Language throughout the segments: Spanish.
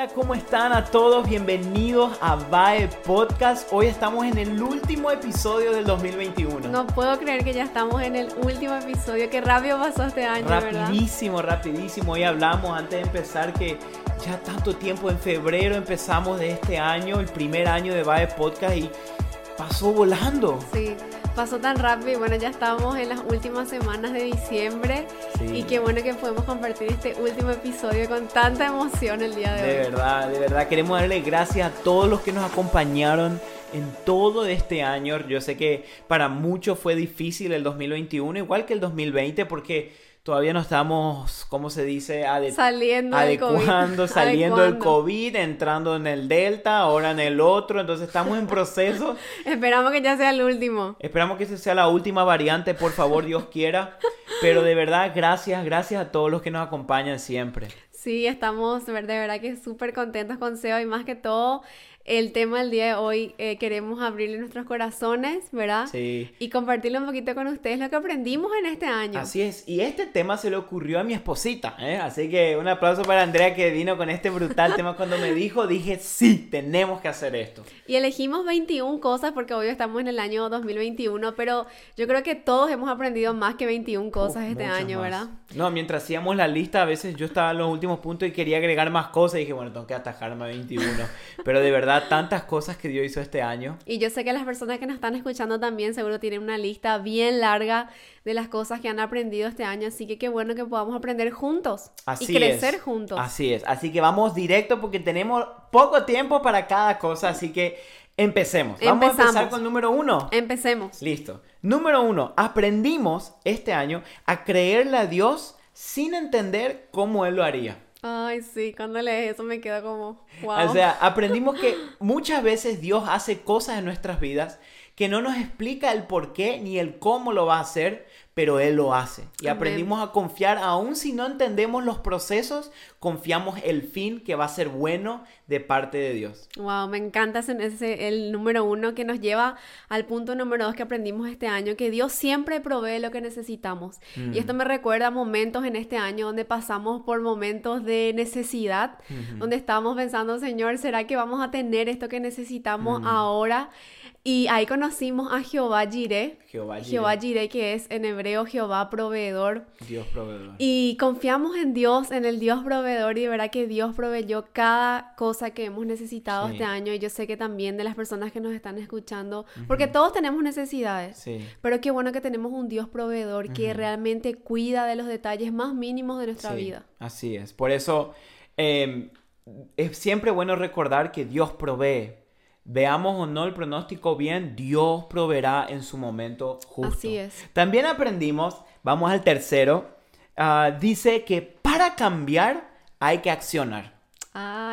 Hola, ¿cómo están a todos? Bienvenidos a VAE Podcast. Hoy estamos en el último episodio del 2021. No puedo creer que ya estamos en el último episodio. Qué rápido pasó este año, rapidísimo, ¿verdad? rapidísimo. Hoy hablamos antes de empezar que ya tanto tiempo en febrero empezamos de este año, el primer año de VAE Podcast y pasó volando. Sí pasó tan rápido y bueno, ya estamos en las últimas semanas de diciembre y qué bueno que podemos compartir este último episodio con tanta emoción el día de, hoy. De verdad, de verdad queremos darle gracias a todos los que nos acompañaron en todo este año. Yo sé que para muchos fue difícil el 2021, igual que el 2020, porque todavía no estamos, ¿cómo se dice? saliendo adecuando, del saliendo del COVID, entrando en el Delta, ahora en el otro, entonces estamos en proceso. Esperamos que ya sea el último. Esperamos que esa sea la última variante, por favor, Dios quiera. Pero de verdad, gracias, gracias a todos los que nos acompañan siempre. Sí, estamos de verdad que súper contentos con SEO y más que todo el tema del día de hoy eh, queremos abrirle nuestros corazones, ¿verdad? Sí. Y compartirle un poquito con ustedes lo que aprendimos en este año. Así es. Y este tema se le ocurrió a mi esposita, ¿eh? Así que un aplauso para Andrea que vino con este brutal tema. Cuando me dijo, dije, sí, tenemos que hacer esto. Y elegimos 21 cosas porque hoy estamos en el año 2021, pero yo creo que todos hemos aprendido más que 21 cosas este año, ¿verdad? No, mientras hacíamos la lista, a veces yo estaba en los últimos puntos y quería agregar más cosas y dije, bueno, tengo que atajarme a 21. pero de verdad, tantas cosas que Dios hizo este año. Y yo sé que las personas que nos están escuchando también seguro tienen una lista bien larga de las cosas que han aprendido este año, así que qué bueno que podamos aprender juntos y crecer juntos. Así es, así que vamos directo porque tenemos poco tiempo para cada cosa, así que empecemos. Vamos a empezar con número uno. Empecemos. Listo. Número uno, aprendimos este año a creerle a Dios sin entender cómo Él lo haría. Ay, sí, cuando lees eso me queda como, wow. O sea, aprendimos que muchas veces Dios hace cosas en nuestras vidas que no nos explica el por qué ni el cómo lo va a hacer, pero Él lo hace. Y aprendimos a confiar, aun si no entendemos los procesos, confiamos el fin que va a ser bueno de parte de Dios. Wow, me encanta ese, el número uno que nos lleva al punto número dos que aprendimos este año, que Dios siempre provee lo que necesitamos. Y esto me recuerda momentos en este año donde pasamos por momentos de necesidad, donde estábamos pensando, Señor, ¿será que vamos a tener esto que necesitamos ahora? Y ahí conocimos a Jehová Jireh. Jehová Jireh. que es en hebreo Jehová proveedor. Dios proveedor. Y confiamos en Dios, en el Dios proveedor, y de verdad que Dios proveyó cada cosa que hemos necesitado este año. Y yo sé que también de las personas que nos están escuchando, porque todos tenemos necesidades. Sí. Pero qué bueno que tenemos un Dios proveedor que realmente cuida de los detalles más mínimos de nuestra vida. Así es. Por eso em, es siempre bueno recordar que Dios provee veamos o no el pronóstico bien, Dios proveerá en su momento justo. Así es. También aprendimos, vamos al tercero, ah, dice que para cambiar hay que accionar.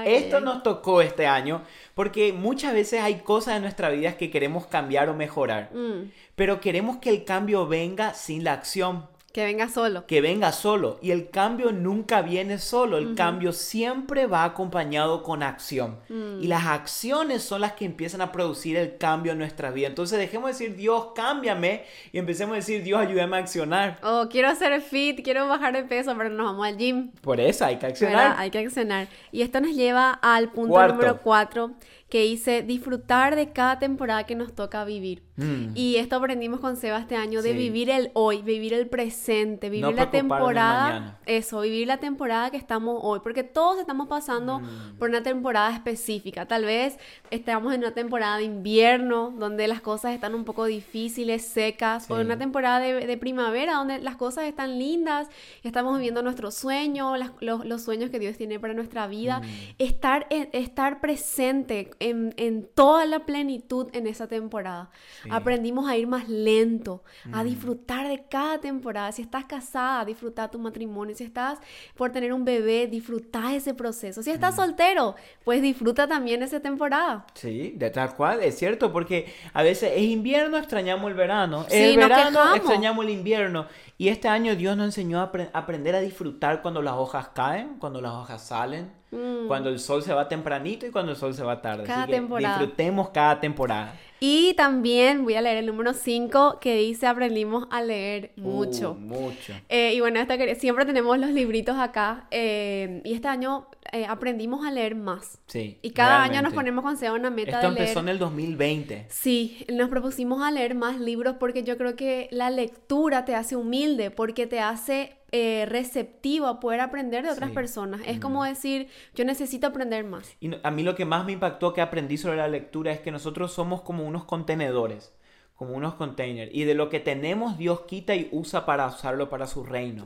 Esto nos tocó este año porque muchas veces hay cosas en nuestra vida que queremos cambiar o mejorar, mm. pero queremos que el cambio venga sin la acción. Que venga solo. Que venga solo. Y el cambio nunca viene solo. El cambio siempre va acompañado con acción. Mm. Y las acciones son las que empiezan a producir el cambio en nuestra vida. Entonces dejemos de decir, Dios, cámbiame. Y empecemos a decir, Dios, ayúdame a accionar. Oh, quiero hacer fit, quiero bajar de peso, pero nos vamos al gym. Por eso hay que accionar. Hay que accionar. Y esto nos lleva al punto número cuatro que hice disfrutar de cada temporada que nos toca vivir. Mm. Y esto aprendimos con Seba este año, de vivir el hoy, vivir el presente, vivir la temporada. Eso, vivir la temporada que estamos hoy, porque todos estamos pasando mm. por una temporada específica. Tal vez estamos en una temporada de invierno, donde las cosas están un poco difíciles, secas, o en una temporada de, primavera, donde las cosas están lindas, estamos viviendo nuestros sueños, los, sueños que Dios tiene para nuestra vida. Mm. Estar, estar presente en, toda la plenitud en esa temporada. Aprendimos a ir más lento, a mm. disfrutar de cada temporada. Si estás casada, disfruta tu matrimonio. Si estás por tener un bebé, disfruta ese proceso. Si estás mm. soltero, pues disfruta también esa temporada. Sí, de tal cual, es cierto, porque a veces es invierno, extrañamos el verano. el verano, extrañamos el invierno. Y este año Dios nos enseñó a aprender a disfrutar cuando las hojas caen, cuando las hojas salen Mm. Cuando el sol se va tempranito y cuando el sol se va tarde. Cada Así que temporada. Disfrutemos cada temporada. Y también voy a leer el número 5 que dice aprendimos a leer uh, mucho. mucho. Eh, y bueno, esta, siempre tenemos los libritos acá. Eh, y este año eh, aprendimos a leer más. Sí. Y cada año nos ponemos con Seba una meta Esto empezó en el 2020. Sí, nos propusimos a leer más libros porque yo creo que la lectura te hace humilde, porque te hace eh, receptivo a poder aprender de otras personas. Es como decir, yo necesito aprender más. Y a mí lo que más me impactó que aprendí sobre la lectura es que nosotros somos como unos contenedores como unos containers. Y de lo que tenemos, Dios quita y usa para usarlo para su reino.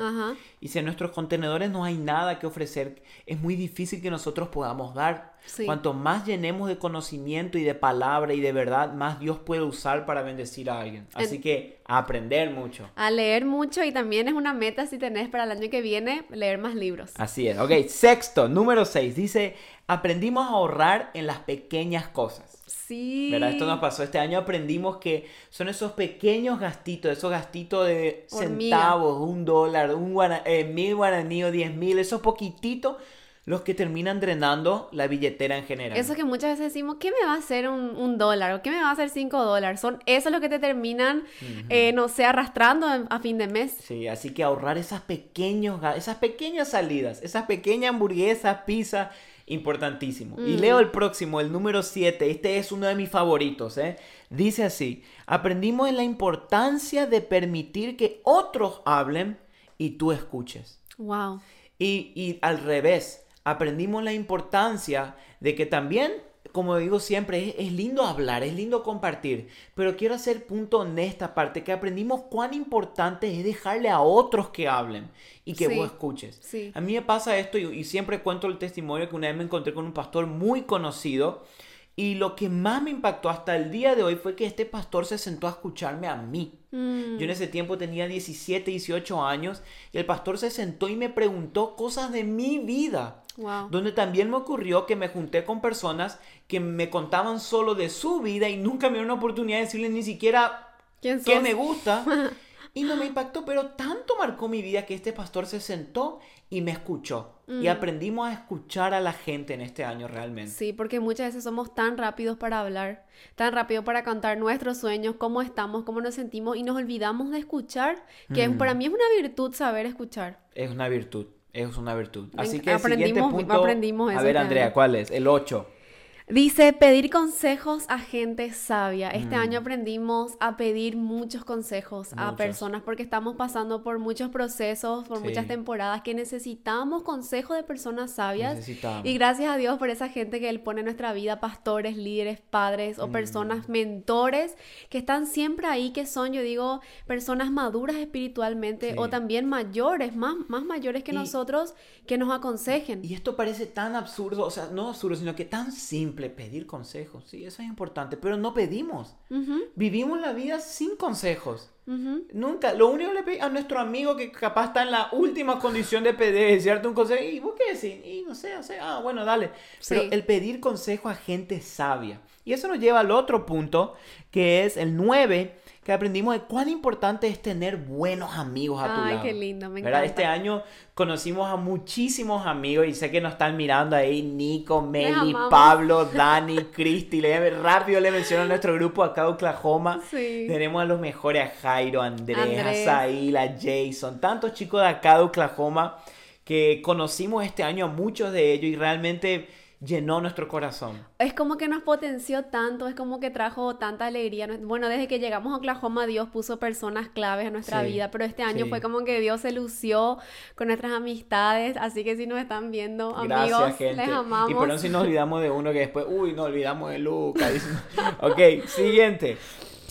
Y si en nuestros contenedores no hay nada que ofrecer, es muy difícil que nosotros podamos dar. Cuanto más llenemos de conocimiento y de palabra y de verdad, más Dios puede usar para bendecir a alguien. Así que a aprender mucho. A leer mucho y también es una meta si tenés para el año que viene leer más libros. Así es. Ok, sexto, número seis. Dice, aprendimos a ahorrar en las pequeñas cosas. Sí. Esto nos pasó este año, aprendimos que son esos pequeños gastitos, esos gastitos de centavos, un dólar, un eh, mil guaraní o diez mil, esos poquititos los que terminan drenando la billetera en general. Eso que muchas veces decimos, ¿qué me va a hacer un, dólar? ¿O qué me va a hacer cinco dólares? Son eso es lo que te terminan, eh, no sé, arrastrando a fin de mes. Sí, así que ahorrar esas, pequeños, esas pequeñas salidas, esas pequeñas hamburguesas, pizza, importantísimo. Y leo el próximo, el número 7. Este es uno de mis favoritos. ¿eh? Dice así, aprendimos en la importancia de permitir que otros hablen y tú escuches. Wow. Y, y al revés, aprendimos la importancia de que también como digo siempre, es, lindo hablar, es lindo compartir, pero quiero hacer punto en esta parte, que aprendimos cuán importante es dejarle a otros que hablen y que vos escuches. A mí me pasa esto y, siempre cuento el testimonio que una vez me encontré con un pastor muy conocido y lo que más me impactó hasta el día de hoy fue que este pastor se sentó a escucharme a mí. Mm. Yo en ese tiempo tenía 17, 18 años y el pastor se sentó y me preguntó cosas de mi vida. Donde también me ocurrió que me junté con personas que me contaban solo de su vida y nunca me dieron una oportunidad de decirle ni siquiera qué me gusta. y no me impactó, pero tanto marcó mi vida que este pastor se sentó y me escuchó. Y mm. aprendimos a escuchar a la gente en este año realmente. Sí, porque muchas veces somos tan rápidos para hablar, tan rápido para contar nuestros sueños, cómo estamos, cómo nos sentimos y nos olvidamos de escuchar, que mm. para mí es una virtud saber escuchar. Es una virtud. Es una virtud. Así que aprendimos, siguiente aprendimos eso A ver, Andrea, ¿cuál es? El 8. Dice pedir consejos a gente sabia. Este año mm. aprendimos a pedir muchos consejos a personas porque estamos pasando por muchos procesos, por muchas temporadas que necesitamos consejos de personas sabias. Y gracias a Dios por esa gente que Él pone en nuestra vida, pastores, líderes, padres o mm. personas, mentores, que están siempre ahí, que son, yo digo, personas maduras espiritualmente o también mayores, más, más mayores que nosotros, que nos aconsejen. Y esto parece tan absurdo, o sea, no absurdo, sino que tan simple pedir consejos, sí, eso es importante, pero no pedimos. Vivimos la vida sin consejos. Nunca. Lo único que le pedí a nuestro amigo que capaz está en la última condición de pedir, decirte un consejo, ¿y vos qué decís? Y no sé, sé, ah, bueno, dale. Pero el pedir consejo a gente sabia. Y eso nos lleva al otro punto, que es el 9, que aprendimos de cuán importante es tener buenos amigos a tu Ay, lado. qué lindo, me encanta. Este año conocimos a muchísimos amigos y sé que nos están mirando ahí, Nico, Meli, Pablo, Dani, Cristi, le, rápido le menciono a nuestro grupo acá de Oklahoma. Tenemos a los mejores, a Jairo, Andrés, Jason, tantos chicos de acá de Oklahoma que conocimos este año a muchos de ellos y realmente llenó nuestro corazón. Es como que nos potenció tanto, es como que trajo tanta alegría. Bueno, desde que llegamos a Oklahoma, Dios puso personas claves en nuestra vida, pero este año fue como que Dios se lució con nuestras amistades, así que si nos están viendo, amigos, les amamos. Y por eso si nos olvidamos de uno que después, uy, nos olvidamos de Lucas. ok, siguiente.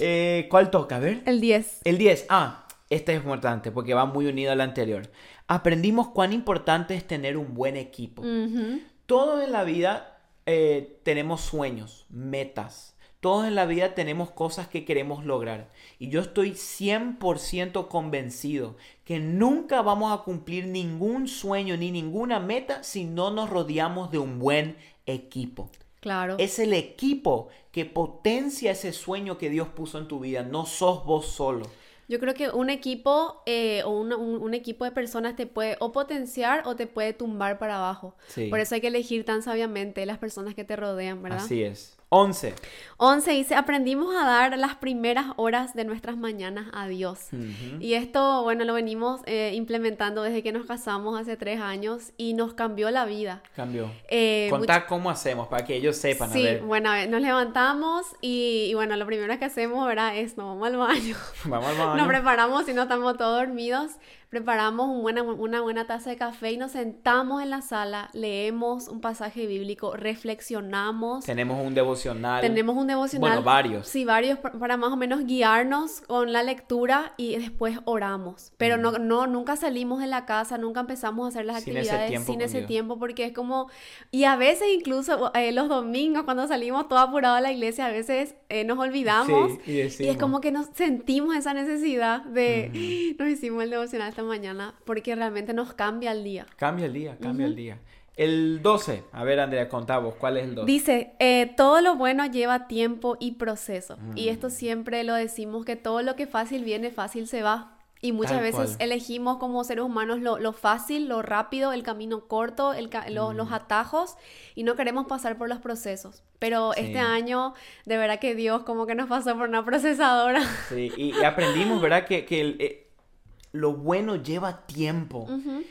Eh, ¿Cuál toca? A ver. El 10. El 10. Ah, este es importante porque va muy unido al anterior. Aprendimos cuán importante es tener un buen equipo. Todos en la vida eh, tenemos sueños, metas. Todos en la vida tenemos cosas que queremos lograr. Y yo estoy 100% convencido que nunca vamos a cumplir ningún sueño ni ninguna meta si no nos rodeamos de un buen equipo. Claro. Es el equipo que potencia ese sueño que Dios puso en tu vida. No sos vos solo. Yo creo que un equipo eh, o un, equipo de personas te puede o potenciar o te puede tumbar para abajo. Por eso hay que elegir tan sabiamente las personas que te rodean, ¿verdad? Así es. 11. 11 dice, aprendimos a dar las primeras horas de nuestras mañanas a Dios. Y esto, bueno, lo venimos eh, implementando desde que nos casamos hace tres años y nos cambió la vida. Cambió. Eh, Contá cómo hacemos para que ellos sepan. Sí, bueno, nos levantamos y, bueno, lo primero que hacemos, ¿verdad? Es, nos vamos al baño. vamos al baño. Nos preparamos y no estamos todos dormidos preparamos una buena taza de café y nos sentamos en la sala, leemos un pasaje bíblico, reflexionamos. Tenemos un devocional. Tenemos un devocional. Bueno, varios. Sí, varios para más o menos guiarnos con la lectura y después oramos. Pero no, no, nunca salimos de la casa, nunca empezamos a hacer las actividades sin ese tiempo porque es como... Y a veces incluso eh, los domingos cuando salimos todo apurado a la iglesia, a veces eh, nos olvidamos y, es como que nos sentimos esa necesidad de... Nos hicimos el devocional mañana porque realmente nos cambia el día. Cambia el día, cambia el día. El 12, a ver Andrea, contamos, ¿cuál es el 12? Dice, eh, todo lo bueno lleva tiempo y proceso. Y esto mm. siempre lo decimos, que todo lo que fácil viene, fácil se va. Y muchas veces elegimos como seres humanos lo, fácil, lo rápido, el camino corto, el, los mm. atajos y no queremos pasar por los procesos. Pero este año, de verdad que Dios como que nos pasó por una procesadora. Sí, y, aprendimos, ¿verdad? Que, que el, eh, lo bueno lleva tiempo.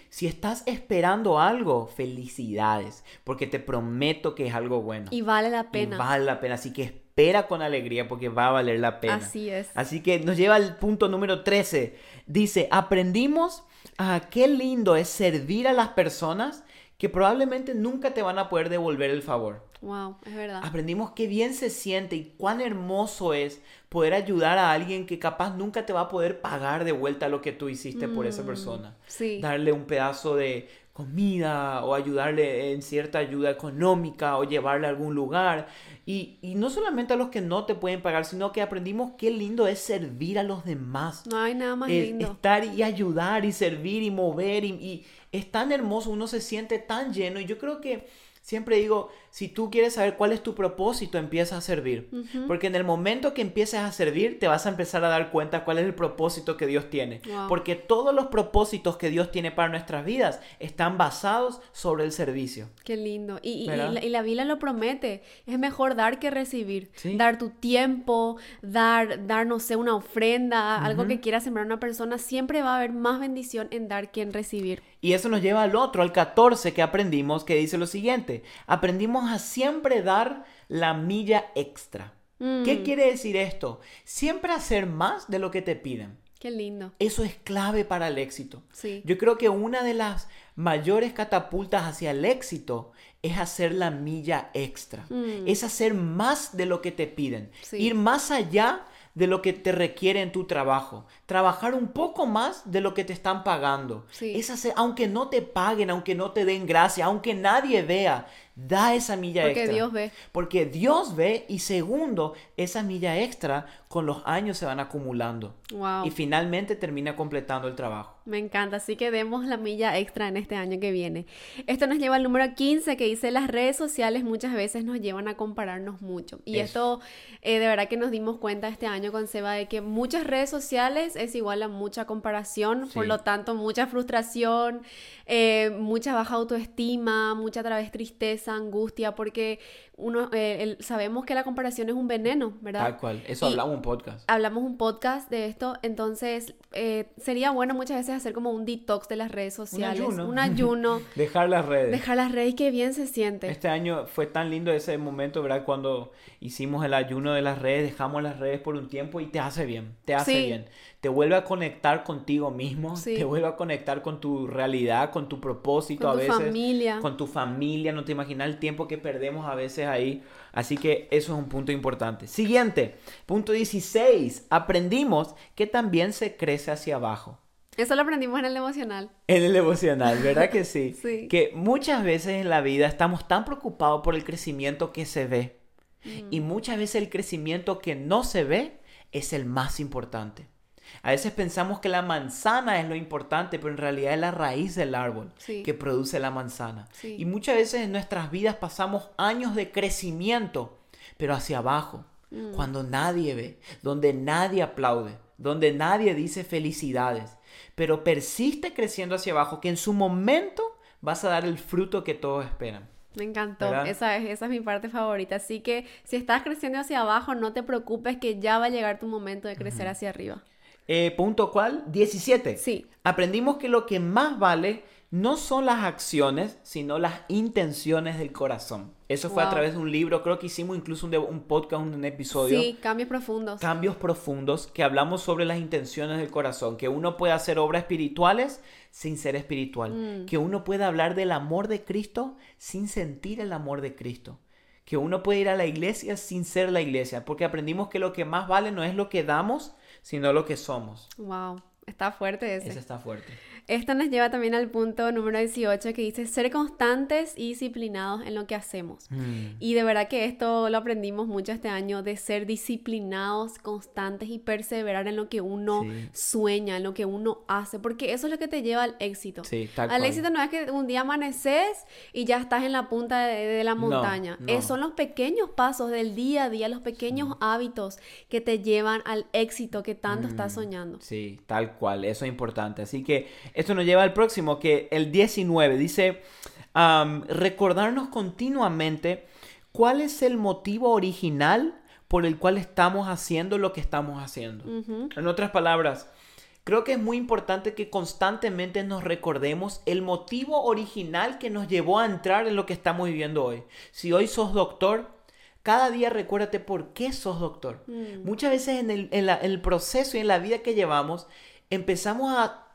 Si estás esperando algo, felicidades, porque te prometo que es algo bueno. Y vale la pena. vale la pena, así que espera con alegría porque va a valer la pena. Así es. Así que nos lleva al punto número 13. Dice, aprendimos a qué lindo es servir a las personas que probablemente nunca te van a poder devolver el favor. Wow, es verdad. Aprendimos qué bien se siente y cuán hermoso es poder ayudar a alguien que capaz nunca te va a poder pagar de vuelta lo que tú hiciste por esa mm, persona. Sí. Darle un pedazo de comida o ayudarle en cierta ayuda económica o llevarle a algún lugar. Y, no solamente a los que no te pueden pagar, sino que aprendimos qué lindo es servir a los demás. No hay nada más lindo. Estar y ayudar y servir y mover y es tan hermoso, uno se siente tan lleno y yo creo que siempre digo, si tú quieres saber cuál es tu propósito, empieza a servir. Porque en el momento que empieces a servir, te vas a empezar a dar cuenta cuál es el propósito que Dios tiene. Porque todos los propósitos que Dios tiene para nuestras vidas están basados sobre el servicio. Qué lindo. Y, la, Biblia lo promete. Es mejor dar que recibir. Dar tu tiempo, dar, dar, no sé, una ofrenda, algo que quiera sembrar una persona. Siempre va a haber más bendición en dar que en recibir. Y eso nos lleva al otro, al 14 que aprendimos, que dice lo siguiente. Aprendimos a siempre dar la milla extra. ¿Qué mm. quiere decir esto? Siempre hacer más de lo que te piden. Qué lindo. Eso es clave para el éxito. Yo creo que una de las mayores catapultas hacia el éxito es hacer la milla extra. Mm. Es hacer más de lo que te piden. Ir más allá de lo que te requiere en tu trabajo. Trabajar un poco más de lo que te están pagando. Es hacer, aunque no te paguen, aunque no te den gracia, aunque nadie vea, Da esa milla extra. Porque Dios ve. Porque Dios ve y segundo, esa milla extra con los años se van acumulando. Wow. Y finalmente termina completando el trabajo. Me encanta, así que demos la milla extra en este año que viene. Esto nos lleva al número 15 que dice las redes sociales muchas veces nos llevan a compararnos mucho. Y esto eh, de verdad que nos dimos cuenta este año con Seba de que muchas redes sociales es igual a mucha comparación, por lo tanto mucha frustración, eh, mucha baja autoestima, mucha través tristeza, angustia, porque uno, eh, sabemos que la comparación es un veneno, ¿verdad? Tal cual, eso hablamos un podcast. Hablamos un podcast de esto, entonces eh, sería bueno muchas veces hacer como un detox de las redes sociales. Un ayuno. Un ayuno. dejar las redes. Dejar las redes, qué bien se siente. Este año fue tan lindo ese momento, ¿verdad? Cuando hicimos el ayuno de las redes, dejamos las redes por un tiempo y te hace bien, te hace bien. Te vuelve a conectar contigo mismo, te vuelve a conectar con tu realidad, con tu propósito con a veces. Con tu familia. Con tu familia, no te imaginas el tiempo que perdemos a veces ahí. Así que eso es un punto importante. Siguiente, punto 16. Aprendimos que también se crece hacia abajo. Eso lo aprendimos en el emocional. En el emocional, ¿verdad que sí? sí. Que muchas veces en la vida estamos tan preocupados por el crecimiento que se ve. Mm. Y muchas veces el crecimiento que no se ve es el más importante. A veces pensamos que la manzana es lo importante, pero en realidad es la raíz del árbol que produce la manzana. Y muchas veces en nuestras vidas pasamos años de crecimiento, pero hacia abajo. mm. cuando nadie ve, donde nadie aplaude, donde nadie dice felicidades, pero persiste creciendo hacia abajo, que en su momento vas a dar el fruto que todos esperan. Me encantó, esa es, esa es mi parte favorita. Así que si estás creciendo hacia abajo, no te preocupes que ya va a llegar tu momento de crecer hacia arriba. Eh, punto cuál? 17. Sí. Aprendimos que lo que más vale no son las acciones, sino las intenciones del corazón. Eso fue a través de un libro, creo que hicimos incluso un, podcast, un, episodio. Sí, cambios profundos. Cambios profundos, que hablamos sobre las intenciones del corazón, que uno puede hacer obras espirituales sin ser espiritual, mm. que uno puede hablar del amor de Cristo sin sentir el amor de Cristo, que uno puede ir a la iglesia sin ser la iglesia, porque aprendimos que lo que más vale no es lo que damos, sino lo que somos. Wow, está fuerte ese. Ese está fuerte. Esto nos lleva también al punto número 18 que dice ser constantes y disciplinados en lo que hacemos. Mm. Y de verdad que esto lo aprendimos mucho este año, de ser disciplinados, constantes y perseverar en lo que uno sueña, en lo que uno hace, porque eso es lo que te lleva al éxito. Sí, al éxito no es que un día amaneces y ya estás en la punta de, la montaña. son los pequeños pasos del día a día, los pequeños hábitos que te llevan al éxito que tanto estás mm. soñando. Sí, tal cual, eso es importante. Así que esto nos lleva al próximo, que el 19 dice, recordarnos continuamente cuál es el motivo original por el cual estamos haciendo lo que estamos haciendo. En otras palabras, creo que es muy importante que constantemente nos recordemos el motivo original que nos llevó a entrar en lo que estamos viviendo hoy. Si hoy sos doctor, cada día recuérdate por qué sos doctor. Mm. Muchas veces en el, en el proceso y en la vida que llevamos, empezamos a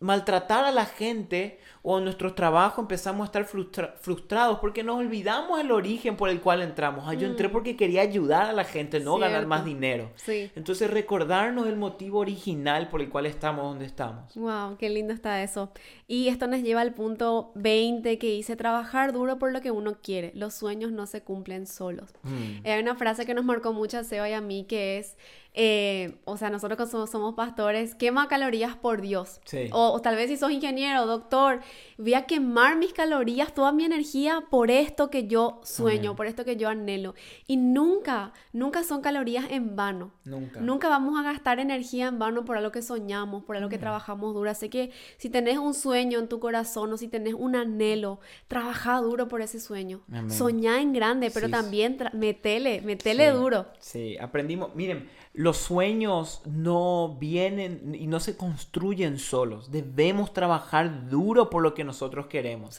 maltratar a la gente o en nuestro trabajo empezamos a estar frustrados porque nos olvidamos el origen por el cual entramos. Ah, yo entré mm. porque quería ayudar a la gente, no ganar más dinero. Sí. Entonces recordarnos el motivo original por el cual estamos donde estamos. Wow, qué lindo está eso. Y esto nos lleva al punto 20 que dice trabajar duro por lo que uno quiere. Los sueños no se cumplen solos. Mm. Hay una frase que nos marcó mucho a Seba y a mí que es eh, o sea, nosotros que somos, pastores, quema calorías por Dios. O, tal vez si sos ingeniero, doctor, voy a quemar mis calorías, toda mi energía por esto que yo sueño, por esto que yo anhelo. Y nunca, nunca son calorías en vano. Nunca. Nunca vamos a gastar energía en vano por algo que soñamos, por algo que trabajamos duro. Así que si tenés un sueño en tu corazón o si tenés un anhelo, trabaja duro por ese sueño. Soñá en grande, pero también metele, metele duro. Sí, aprendimos, miren, los sueños no vienen y no se construyen solos. Debemos trabajar duro por lo que nosotros queremos.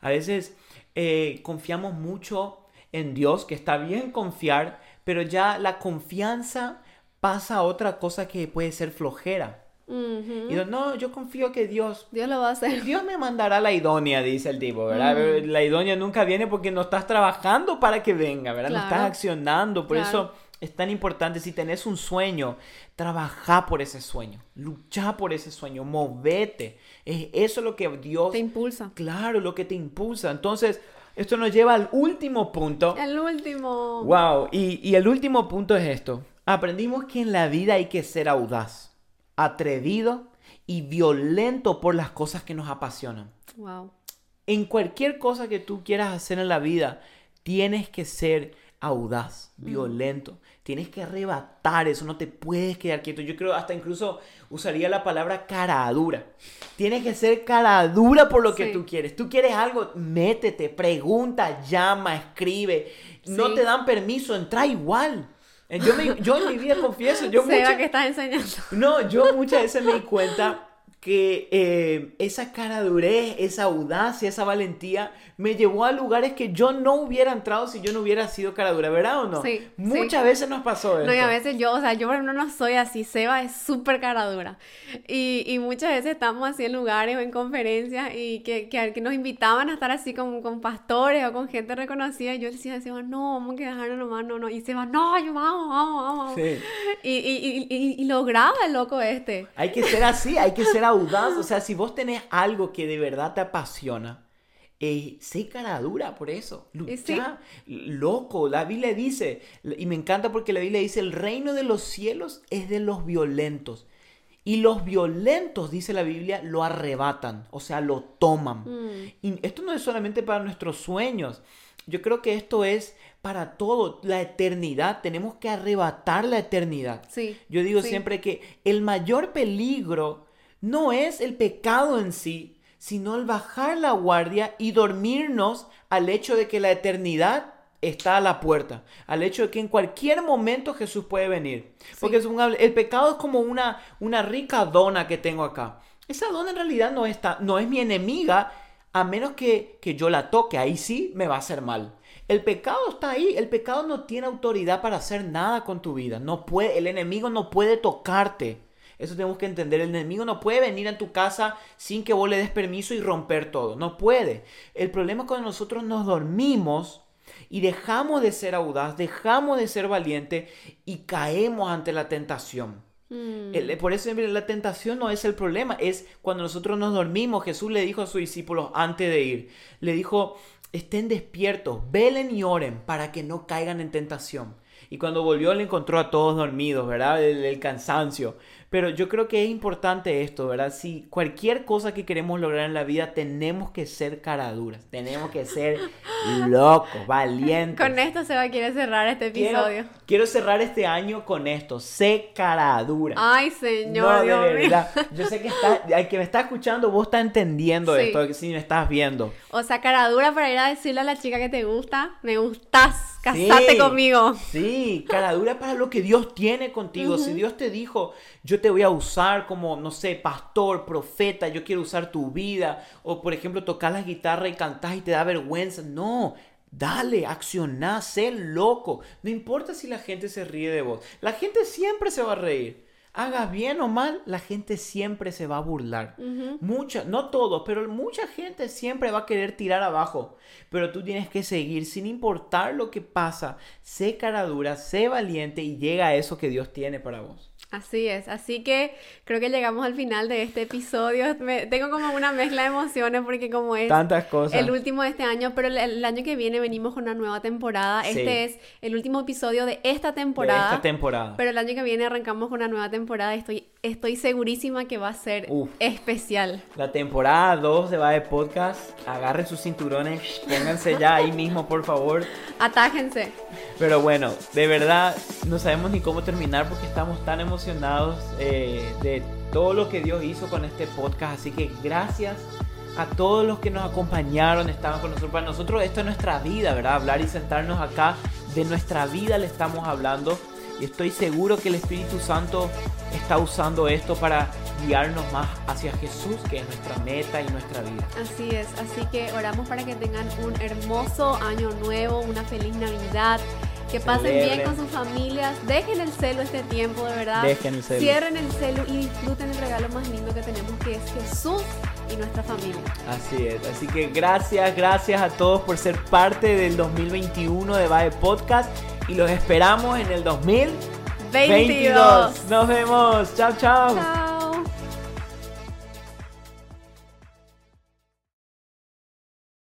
A veces eh, confiamos mucho en Dios, que está bien confiar, pero ya la confianza pasa a otra cosa que puede ser flojera. Y no, yo confío que Dios... Dios lo va a hacer. Dios me mandará la idónea, dice el tipo, ¿verdad? La idónea nunca viene porque no estás trabajando para que venga, ¿verdad? No estás accionando. Por eso es tan importante. Si tenés un sueño, trabaja por ese sueño. Lucha por ese sueño. Movete. Es eso lo que Dios... Te impulsa. Claro, lo que te impulsa. Entonces... Esto nos lleva al último punto. El último. Wow. Y, y el último punto es esto. Aprendimos que en la vida hay que ser audaz atrevido y violento por las cosas que nos apasionan. Wow. En cualquier cosa que tú quieras hacer en la vida, tienes que ser audaz, mm. violento. Tienes que arrebatar eso, no te puedes quedar quieto. Yo creo hasta incluso usaría la palabra cara dura. Tienes que ser cara dura por lo que tú quieres. Tú quieres algo, métete, pregunta, llama, escribe. No te dan permiso, entra igual. Eh, yo, me, yo en mi vida confieso, yo muchas... que estás enseñando. No, yo muchas veces me di cuenta que eh, esa cara durez, esa audacia, esa valentía me llevó a lugares que yo no hubiera entrado si yo no hubiera sido cara dura, ¿verdad o no? Sí. Muchas veces nos pasó eso. No, y a veces yo, o sea, yo por ejemplo no soy así, Seba es súper cara dura. Y, y, muchas veces estamos así en lugares o en conferencias y que, que, que nos invitaban a estar así con, con, pastores o con gente reconocida y yo decía, Seba, no, vamos a quedarnos nomás, no, no. Y Seba, no, yo vamos, vamos, vamos. Sí. Y, y, y, y, lograba el loco este. Hay que ser así, hay que ser audaz. O sea, si vos tenés algo que de verdad te apasiona, eh, sé cara dura por eso. Lucha, loco. La Biblia dice, y me encanta porque la Biblia dice, el reino de los cielos es de los violentos. Y los violentos, dice la Biblia, lo arrebatan, o sea, lo toman. Mm. Y esto no es solamente para nuestros sueños. yo creo que esto es para todo, la eternidad, tenemos que arrebatar la eternidad. Sí, yo digo siempre que el mayor peligro no es el pecado en sí, sino el bajar la guardia y dormirnos al hecho de que la eternidad está a la puerta, al hecho de que en cualquier momento Jesús puede venir. Porque es un, el pecado es como una, una rica dona que tengo acá. Esa dona en realidad no, está, no es mi enemiga, a menos que, que yo la toque, ahí sí me va a hacer mal. El pecado está ahí, el pecado no tiene autoridad para hacer nada con tu vida, no puede, el enemigo no puede tocarte. Eso tenemos que entender. El enemigo no puede venir a tu casa sin que vos le des permiso y romper todo. No puede. El problema es cuando nosotros nos dormimos y dejamos de ser audaz, dejamos de ser valiente y caemos ante la tentación. Mm. por eso la tentación no es el problema, es cuando nosotros nos dormimos. Jesús le dijo a sus discípulos antes de ir, le dijo, estén despiertos, velen y oren para que no caigan en tentación. Y cuando volvió le encontró a todos dormidos, ¿verdad? el cansancio. Pero yo creo que es importante esto, ¿verdad? Si cualquier cosa que queremos lograr en la vida, tenemos que ser caraduras, tenemos que ser locos, valientes. Con esto se va a querer cerrar este episodio. Quiero, cerrar este año con esto, sé caradura. Ay, señor, Dios verdad. Yo sé que está, el que me está escuchando, vos estás entendiendo esto, si me estás viendo. O sea, caradura para ir a decirle a la chica que te gusta, me gustas, casate conmigo. Sí, caradura para lo que Dios tiene contigo. Si Dios te dijo, yo te voy a usar como, no sé, pastor, profeta, yo quiero usar tu vida. O por ejemplo, tocar la guitarra y cantar y te da vergüenza. No, Dale, acciona, sé loco. No importa si la gente se ríe de vos. La gente siempre se va a reír. Hagas bien o mal, la gente siempre se va a burlar. Mucha, no todos, pero mucha gente siempre va a querer tirar abajo. Pero tú tienes que seguir sin importar lo que pasa. Sé cara dura, sé valiente y llega a eso que Dios tiene para vos. Así es, así que creo que llegamos al final de este episodio. tengo como una mezcla de emociones porque como es Tantas cosas. el último de este año, pero el, año que viene venimos con una nueva temporada. Este es el último episodio de esta temporada. De esta temporada. Pero el año que viene arrancamos con una nueva temporada. Estoy, estoy segurísima que va a ser especial. La temporada 2 de Bae Podcast. Agarren sus cinturones, pónganse ya ahí mismo, por favor. Atájense. Pero bueno, de verdad no sabemos ni cómo terminar porque estamos tan emocionados emocionados eh, de todo lo que Dios hizo con este podcast. Así que gracias a todos los que nos acompañaron, estaban con nosotros. Para nosotros esto es nuestra vida, ¿verdad? Hablar y sentarnos acá de nuestra vida le estamos hablando. Y estoy seguro que el Espíritu Santo está usando esto para guiarnos más hacia Jesús, que es nuestra meta y nuestra vida. Así es, así que oramos para que tengan un hermoso año nuevo, una feliz Navidad que pasen bien con sus familias. Dejen el celo este tiempo, de verdad. Dejen el celo. Cierren el celo y disfruten el regalo más lindo que tenemos, que es Jesús y nuestra familia. Así es. Así que gracias, gracias a todos por ser parte del 2021 de Bae Podcast. Y los esperamos en el 2022. Nos vemos. chao. Chao.